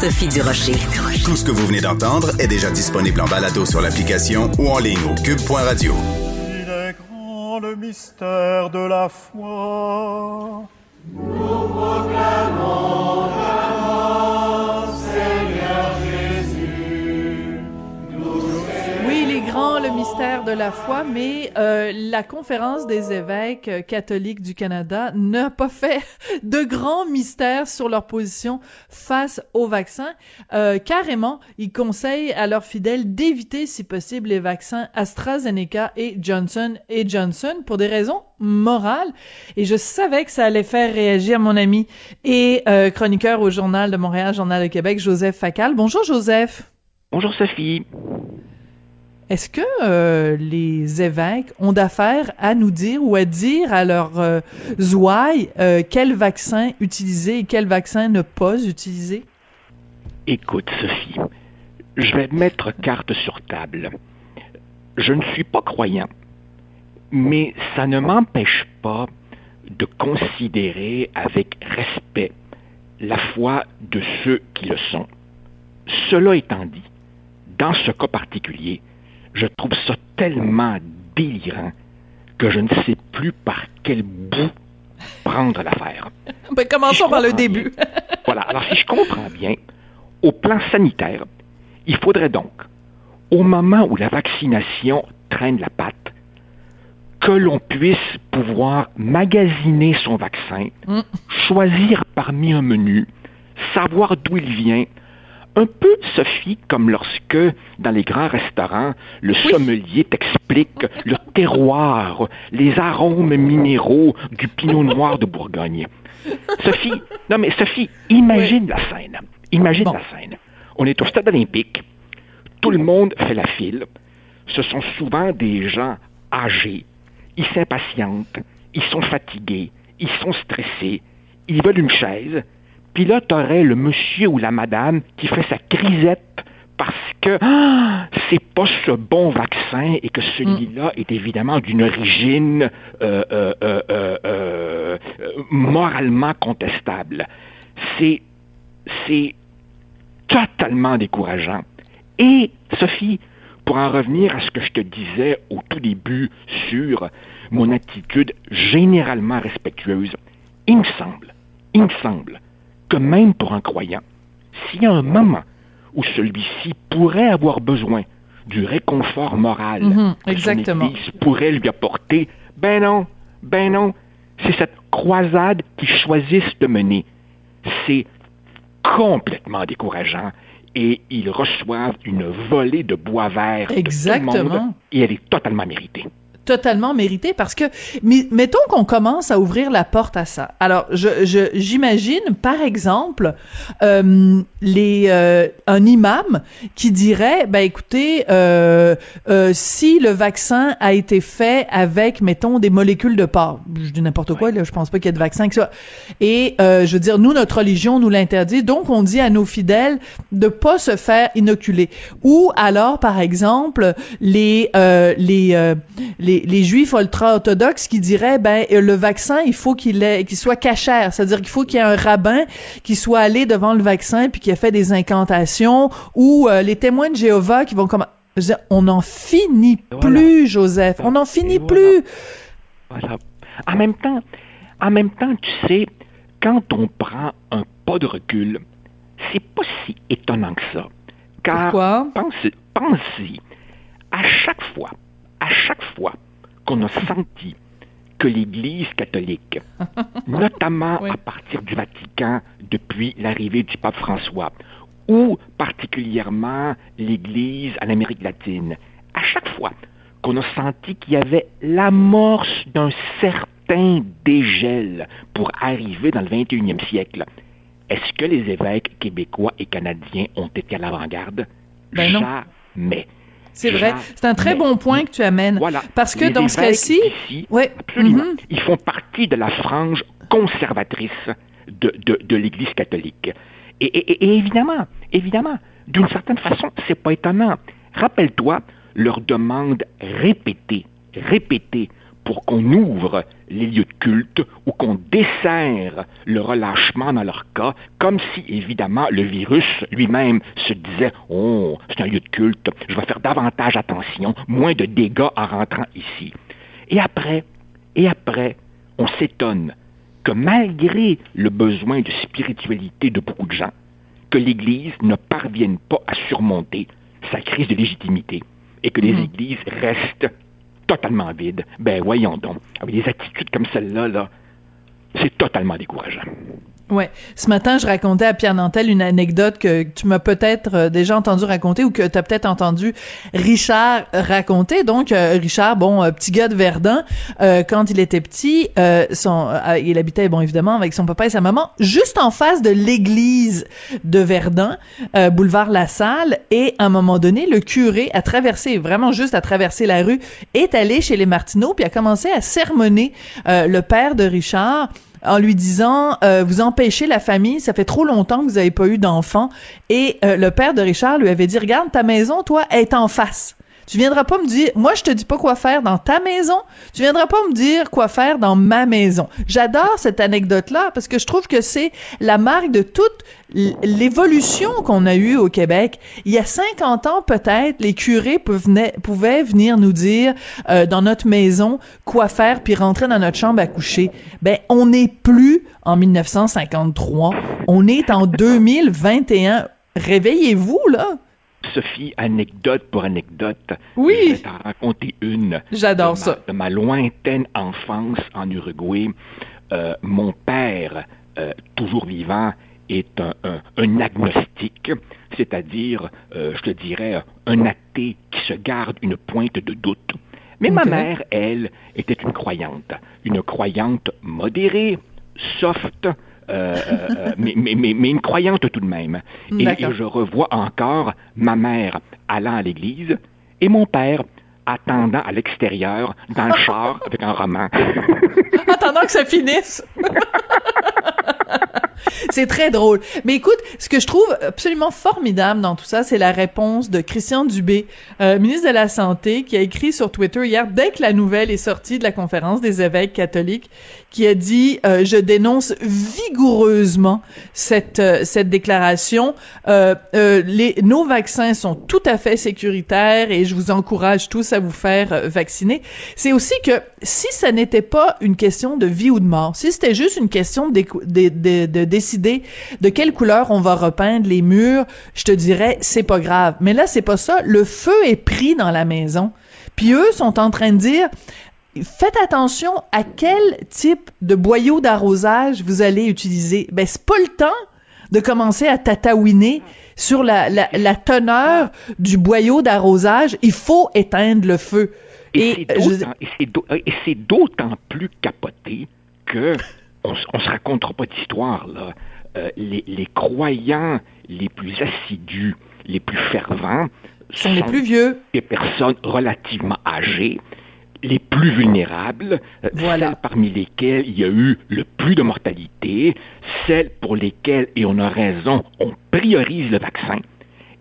Sophie Durocher. Tout ce que vous venez d'entendre est déjà disponible en balado sur l'application ou en ligne au cube.radio. Il est grand le mystère de la foi. Nous proclamons grand le mystère de la foi, mais euh, la conférence des évêques euh, catholiques du Canada n'a pas fait de grands mystères sur leur position face au vaccin. Euh, carrément, ils conseillent à leurs fidèles d'éviter, si possible, les vaccins AstraZeneca et Johnson et Johnson pour des raisons morales. Et je savais que ça allait faire réagir mon ami et chroniqueur au Journal de Montréal, Journal de Québec, Joseph Facal. Bonjour Joseph. Bonjour Sophie. Est-ce que euh, les évêques ont d'affaires à nous dire ou à dire à leurs euh, ouailles euh, quel vaccin utiliser et quel vaccin ne pas utiliser? Écoute, Sophie, je vais mettre carte sur table. Je ne suis pas croyant, mais ça ne m'empêche pas de considérer avec respect la foi de ceux qui le sont. Cela étant dit, dans ce cas particulier, je trouve ça tellement délirant que je ne sais plus par quel bout prendre l'affaire. Ben, commençons par le début. voilà. Alors, si je comprends bien, au plan sanitaire, il faudrait donc, au moment où la vaccination traîne la patte, que l'on puisse pouvoir magasiner son vaccin, mm. choisir parmi un menu, savoir d'où il vient, un peu, Sophie, comme lorsque, dans les grands restaurants, le sommelier t'explique le terroir, les arômes minéraux du pinot noir de Bourgogne. Sophie, non mais Sophie, imagine la scène. Imagine la scène. On est au stade olympique. Tout le monde fait la file. Ce sont souvent des gens âgés. Ils s'impatientent. Ils sont fatigués. Ils sont stressés. Ils veulent une chaise puis là, tu aurais le monsieur ou la madame qui fait sa crisette parce que ah, c'est pas ce bon vaccin et que celui-là mm. est évidemment d'une origine euh, euh, euh, moralement contestable. C'est c'est totalement décourageant. Et Sophie, pour en revenir à ce que je te disais au tout début sur mon attitude généralement respectueuse, il me semble, il me semble que même pour un croyant, s'il y a un moment où celui-ci pourrait avoir besoin du réconfort moral exactement. que pourrait lui apporter, ben non, ben non, c'est cette croisade qu'ils choisissent de mener. C'est complètement décourageant et ils reçoivent une volée de bois vert Exactement. et elle est totalement méritée totalement mérité parce que mettons qu'on commence à ouvrir la porte à ça. Alors je j'imagine par exemple euh, les euh, un imam qui dirait ben écoutez euh, euh, si le vaccin a été fait avec mettons des molécules de porc, je dis n'importe quoi là, je pense pas qu'il y ait de vaccin que ça. Et euh, je veux dire nous notre religion nous l'interdit donc on dit à nos fidèles de pas se faire inoculer. Ou alors par exemple les euh, les les les, juifs ultra-orthodoxes qui diraient ben euh, le vaccin il faut qu'il qu'il soit cachère, c'est-à-dire qu'il faut qu'il y ait un rabbin qui soit allé devant le vaccin puis qui a fait des incantations ou euh, les témoins de Jéhovah qui vont comme on n'en finit plus Joseph, on n'en finit plus. Voilà. En même temps, en même temps, tu sais, quand on prend un pas de recul, c'est pas si étonnant que ça. Car Pourquoi? pense, pense-y, à chaque fois, à chaque fois qu'on a senti que l'Église catholique, notamment à partir du Vatican depuis l'arrivée du pape François, ou particulièrement l'Église en Amérique latine, à chaque fois qu'on a senti qu'il y avait l'amorce d'un certain dégel pour arriver dans le 21e siècle, est-ce que les évêques québécois et canadiens ont été à l'avant-garde? Ben Jamais. C'est vrai. C'est un très bon point que tu amènes. Voilà. Parce que dans ce cas-ci, ouais. absolument, mhm. ils font partie de la frange conservatrice de, de, l'Église catholique. Et, évidemment, évidemment, d'une certaine façon, c'est pas étonnant. Rappelle-toi leur demande répétée, répétée pour qu'on ouvre les lieux de culte ou qu'on desserre le relâchement dans leur cas, comme si, évidemment, le virus lui-même se disait Oh, c'est un lieu de culte, je vais faire davantage attention, moins de dégâts en rentrant ici. Et après, et après, on s'étonne que malgré le besoin de spiritualité de beaucoup de gens, que l'Église ne parvienne pas à surmonter sa crise de légitimité et que les mmh. églises restent totalement vides. Ben voyons donc, avec des attitudes comme celle-là, là, c'est totalement décourageant. Ouais. Ce matin, je racontais à Pierre Nantel une anecdote que tu m'as peut-être euh, déjà entendu raconter ou que tu as peut-être entendu Richard raconter. Donc, euh, Richard, bon, euh, petit gars de Verdun, quand il était petit, son, il habitait, bon, évidemment, avec son papa et sa maman, juste en face de l'église de Verdun, boulevard La Salle. Et à un moment donné, le curé a traversé, vraiment juste à traverser la rue, est allé chez les Martineaux puis a commencé à sermonner le père de Richard en lui disant euh, vous empêchez la famille, ça fait trop longtemps que vous n'avez pas eu d'enfants. Et euh, le père de Richard lui avait dit regarde ta maison, toi, est en face. Tu viendras pas me dire, moi je te dis pas quoi faire dans ta maison, tu viendras pas me dire quoi faire dans ma maison. J'adore cette anecdote-là parce que je trouve que c'est la marque de toute l'évolution qu'on a eue au Québec. Il y a 50 ans peut-être, les curés pouvaient venir nous dire euh, dans notre maison quoi faire puis rentrer dans notre chambre à coucher. Ben on n'est plus en 1953, on est en 2021. Réveillez-vous là. Sophie, anecdote pour anecdote. Oui. Je vais t'en raconter une. J'adore ça. De ma lointaine enfance en Uruguay, euh, mon père, euh, toujours vivant, est un, agnostique, c'est-à-dire, euh, je te dirais, un athée qui se garde une pointe de doute. Mais ma mère, elle, était une croyante, une croyante modérée, soft, euh, euh, mais, mais, mais, une croyante tout de même. Et, je revois encore ma mère allant à l'église et mon père attendant à l'extérieur dans le char avec un roman. attendant que ça finisse. c'est très drôle. Mais écoute, ce que je trouve absolument formidable dans tout ça, c'est la réponse de Christian Dubé, euh, ministre de la Santé, qui a écrit sur Twitter hier, dès que la nouvelle est sortie de la conférence des évêques catholiques, qui a dit euh, je dénonce vigoureusement cette euh, cette déclaration. Euh, euh, les nos vaccins sont tout à fait sécuritaires et je vous encourage tous à vous faire vacciner. C'est aussi que si ça n'était pas une question de vie ou de mort, si c'était juste une question de, de, de, de décider de quelle couleur on va repeindre les murs, je te dirais c'est pas grave. Mais là c'est pas ça. Le feu est pris dans la maison. Puis eux sont en train de dire faites attention à quel type de boyau d'arrosage vous allez utiliser. Ben, c'est pas le temps de commencer à tataouiner sur la, la, teneur du boyau d'arrosage. Il faut éteindre le feu. Et, c'est d'autant plus capoté que on, se racontera pas d'histoire, là. Euh, les, les, croyants les plus assidus, les plus fervents, sont les plus vieux. Des personnes relativement âgées les plus vulnérables, euh, celles parmi lesquelles il y a eu le plus de mortalité, celles pour lesquelles, et on a raison, on priorise le vaccin.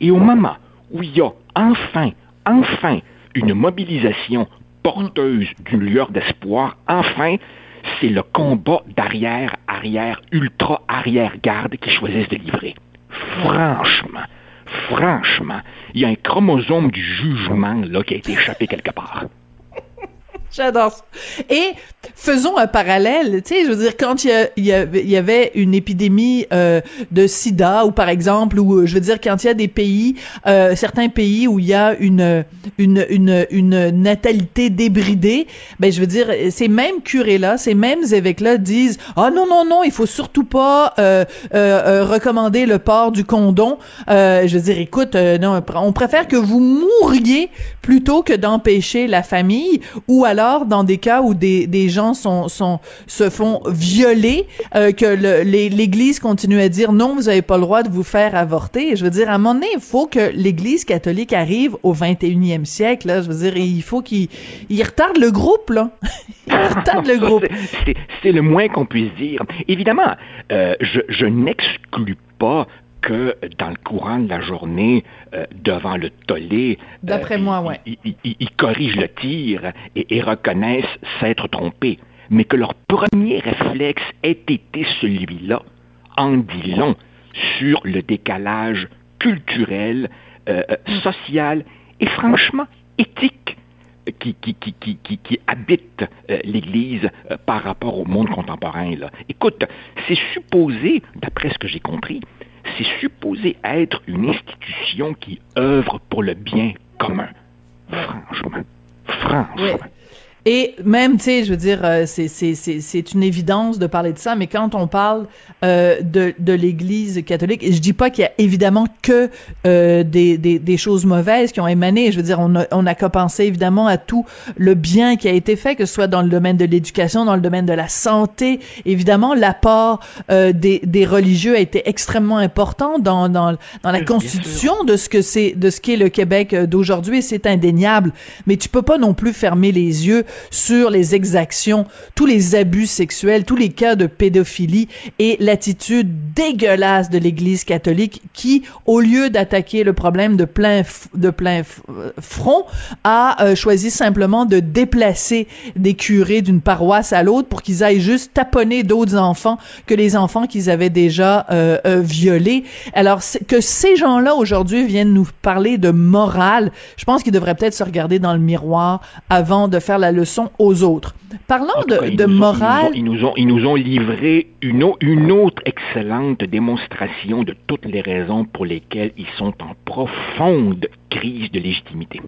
Et au moment où il y a enfin, enfin, une mobilisation porteuse d'une lueur d'espoir, enfin, c'est le combat d'arrière, arrière, ultra arrière-garde qui choisissent de livrer. Franchement, franchement, il y a un chromosome du jugement là qui a été échappé quelque part. J'adore ça. Et faisons un parallèle, tu sais, je veux dire, quand il y, y, avait une épidémie euh, de sida, ou par exemple, ou je veux dire, quand il y a des pays, euh, certains pays où il y a une, une, une, une natalité débridée, ben je veux dire, ces mêmes curés-là, ces mêmes évêques-là disent, ah non, non, non, il faut surtout pas euh, recommander le port du condom. je veux dire, écoute, non, on préfère que vous mouriez plutôt que d'empêcher la famille, ou alors alors dans des cas où des, des gens sont, sont, se font violer, euh, que l'Église continue à dire non, vous n'avez pas le droit de vous faire avorter. Je veux dire, à un moment donné, il faut que l'Église catholique arrive au 21e siècle. Là. Je veux dire, il faut qu'il il retarde le groupe. Là. il retarde le groupe. C'est le moins qu'on puisse dire. Évidemment, euh, je, je n'exclus pas que dans le courant de la journée, euh, devant le tollé, d'après moi, ouais. ils, corrigent le tir et, reconnaissent s'être trompés, mais que leur premier réflexe ait été celui-là, en dit long sur le décalage culturel, social et franchement éthique qui, qui, qui, qui, qui habite euh, l'Église euh, par rapport au monde contemporain. Là. Écoute, c'est supposé, d'après ce que j'ai compris, c'est supposé être une institution qui œuvre pour le bien commun. Franchement. Franchement. Et même, tu sais, je veux dire, euh, c'est une évidence de parler de ça, mais quand on parle euh, de, de l'Église catholique, et je dis pas qu'il y a évidemment que euh, des, des, des, choses mauvaises qui ont émané. Je veux dire, on a, on a qu'à penser évidemment à tout le bien qui a été fait, que ce soit dans le domaine de l'éducation, dans le domaine de la santé. Évidemment, l'apport euh, des, des religieux a été extrêmement important dans, dans, dans la constitution de ce que c'est, de ce qu'est le Québec d'aujourd'hui. C'est indéniable. Mais tu peux pas non plus fermer les yeux sur les exactions, tous les abus sexuels, tous les cas de pédophilie et l'attitude dégueulasse de l'Église catholique qui, au lieu d'attaquer le problème de plein, de plein front, a euh, choisi simplement de déplacer des curés d'une paroisse à l'autre pour qu'ils aillent juste taponner d'autres enfants que les enfants qu'ils avaient déjà euh, euh, violés. Alors que ces gens-là aujourd'hui viennent nous parler de morale, je pense qu'ils devraient peut-être se regarder dans le miroir avant de faire la leçon aux autres. Parlant de, morale... Ils nous, ont, ils nous ont livré une, une autre excellente démonstration de toutes les raisons pour lesquelles ils sont en profonde crise de légitimité.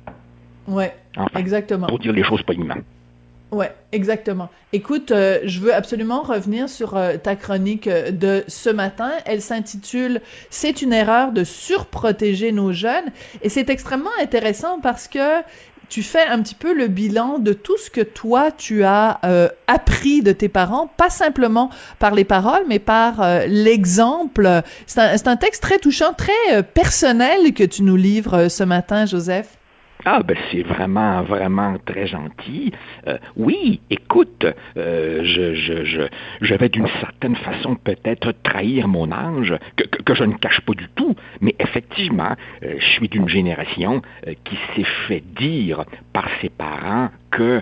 Oui, exactement. Pour dire les choses poliment. Ouais, exactement. Écoute, euh, je veux absolument revenir sur euh, ta chronique euh, de ce matin. Elle s'intitule C'est une erreur de surprotéger nos jeunes et c'est extrêmement intéressant parce que tu fais un petit peu le bilan de tout ce que toi tu as euh, appris de tes parents, pas simplement par les paroles, mais par euh, l'exemple. C'est un, un, texte très touchant, très euh, personnel que tu nous livres ce matin, Joseph. Ah, ben c'est vraiment, vraiment très gentil. Euh, oui, écoute, euh, je, je, je, vais d'une certaine façon peut-être trahir mon âge, que, je ne cache pas du tout, mais effectivement, euh, je suis d'une génération qui s'est fait dire par ses parents que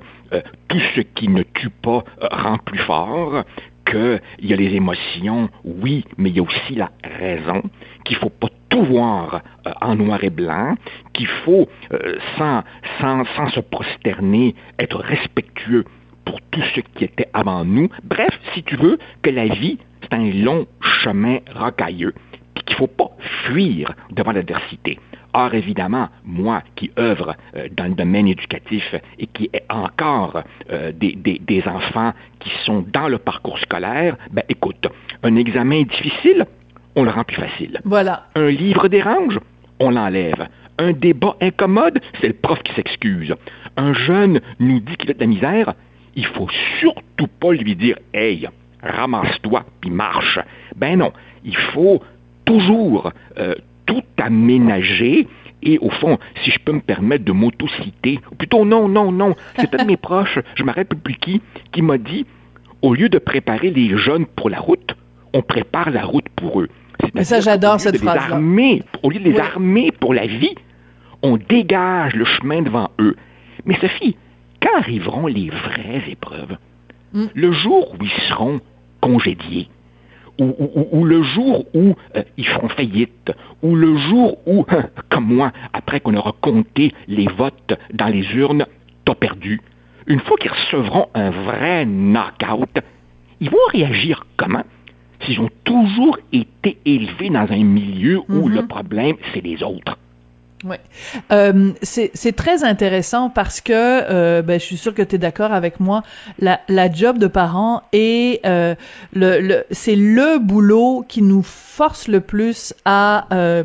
tout ce qui ne tue pas rend plus fort, qu'il y a les émotions, oui, mais il y a aussi la raison, qu'il faut pas voir euh, en noir et blanc, qu'il faut, euh, sans, sans, sans se prosterner, être respectueux pour tout ce qui était avant nous. Bref, si tu veux, que la vie, c'est un long chemin rocailleux, qu'il ne faut pas fuir devant l'adversité. Or, évidemment, moi qui œuvre euh, dans le domaine éducatif et qui ai encore des, des, des, enfants qui sont dans le parcours scolaire, ben écoute, un examen difficile, on le rend plus facile. Voilà. Un livre dérange, on l'enlève. Un débat incommode, c'est le prof qui s'excuse. Un jeune nous dit qu'il a de la misère, il faut surtout pas lui dire Hey, ramasse-toi puis marche. Ben non, il faut toujours euh, tout aménager et au fond, si je peux me permettre de m'auto-citer, ou plutôt non, non, non, c'est un de mes proches, je m'arrête plus qui, qui m'a dit, au lieu de préparer les jeunes pour la route, on prépare la route pour eux. Mais ça, j'adore cette phrase-là. Au lieu de les armer pour la vie, on dégage le chemin devant eux. Mais Sophie, quand arriveront les vraies épreuves? Hmm. Le jour où ils seront congédiés, ou, le jour où euh, ils feront faillite, ou le jour où, comme moi, après qu'on aura compté les votes dans les urnes, t'as perdu. Une fois qu'ils recevront un vrai knockout, ils vont réagir comment? S'ils ont toujours été élevés dans un milieu où le mhm. problème, c'est les autres. Oui. Euh, c'est très intéressant parce que, euh, ben, je suis sûre que tu es d'accord avec moi, la, la job de parent est euh, le, le c'est le boulot qui nous force le plus à euh,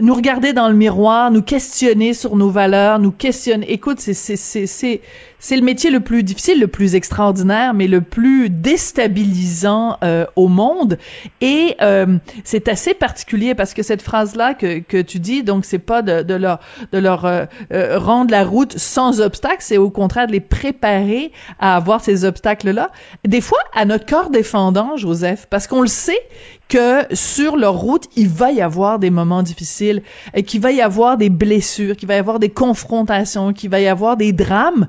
nous regarder dans le miroir, nous questionner sur nos valeurs, nous questionner. Écoute, c'est c'est c'est le métier le plus difficile, le plus extraordinaire, mais le plus déstabilisant euh, au monde. Et euh, c'est assez particulier parce que cette phrase-là que, que tu dis, donc c'est pas de, de leur de leur euh, rendre la route sans obstacles, c'est au contraire de les préparer à avoir ces obstacles-là. Des fois, à notre corps défendant, Joseph, parce qu'on le sait que sur leur route, il va y avoir des moments difficiles, qu'il va y avoir des blessures, qu'il va y avoir des confrontations, qu'il va y avoir des drames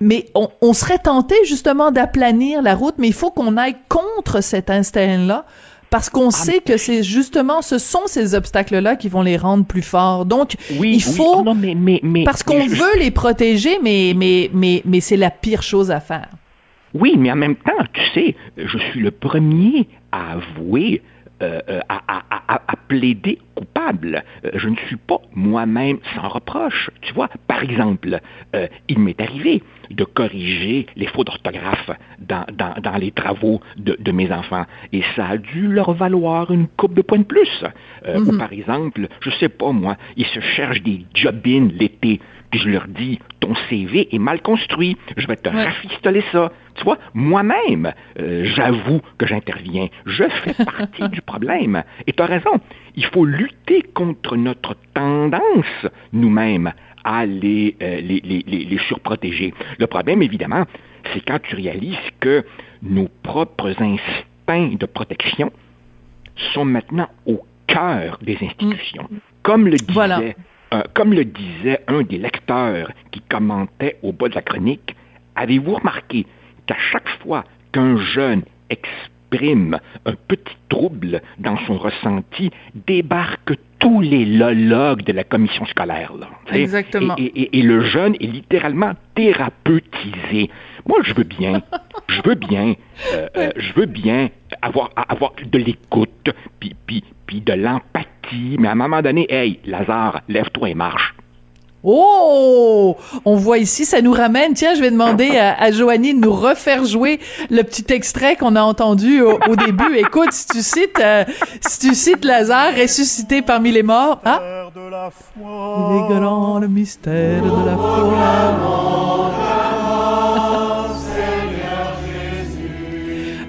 mais on, serait tenté justement d'aplanir la route, mais il faut qu'on aille contre cet instinct-là parce qu'on ah, sait que c'est justement ce sont ces obstacles-là qui vont les rendre plus forts. Donc il faut parce qu'on veut les protéger, mais mais mais mais c'est la pire chose à faire. Oui, mais en même temps, tu sais, je suis le premier à avouer euh, euh, à, plaider coupable. Euh, je ne suis pas moi-même sans reproche. Tu vois, par exemple, il m'est arrivé de corriger les fautes d'orthographe dans, dans, les travaux de, de, mes enfants. Et ça a dû leur valoir une coupe de points de plus. Ou mhm. par exemple, je sais pas moi, ils se cherchent des job l'été je leur dis, ton CV est mal construit, je vais te rafistoler ça. Tu vois, moi-même, euh, j'avoue que j'interviens. Je fais partie du problème. Et tu as raison, il faut lutter contre notre tendance, nous-mêmes, à les, euh, les, les, les, surprotéger. Le problème, évidemment, c'est quand tu réalises que nos propres instincts de protection sont maintenant au cœur des institutions. Mm. Comme le disait euh, comme le disait un des lecteurs qui commentait au bas de la chronique, avez-vous remarqué qu'à chaque fois qu'un jeune exprime un petit trouble dans son ressenti, débarquent tous les lologues de la commission scolaire. Exactement. Et, le jeune est littéralement thérapeutisé. Moi, je veux bien, je veux bien, euh, euh, je veux bien avoir, avoir de l'écoute, puis, puis, puis de l'empathie mais à un moment donné, hey, Lazare, lève-toi et marche. Oh! On voit ici, ça nous ramène. Tiens, je vais demander à, à Joanie de nous refaire jouer le petit extrait qu'on a entendu au, début. Écoute, si tu cites, euh, si tu cites Lazare ressuscité parmi les morts, hein? Il est grand le mystère de la foi.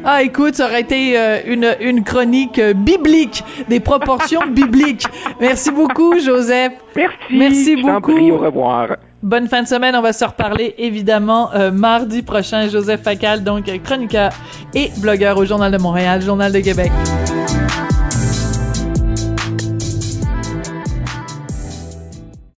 Ah, écoute, ça aurait été euh, une, une chronique euh, biblique, des proportions bibliques. Merci beaucoup, Joseph. Merci. Merci beaucoup. au revoir. Bonne fin de semaine. On va se reparler évidemment euh, mardi prochain. Joseph Facal, donc chroniqueur et blogueur au Journal de Montréal, Journal de Québec.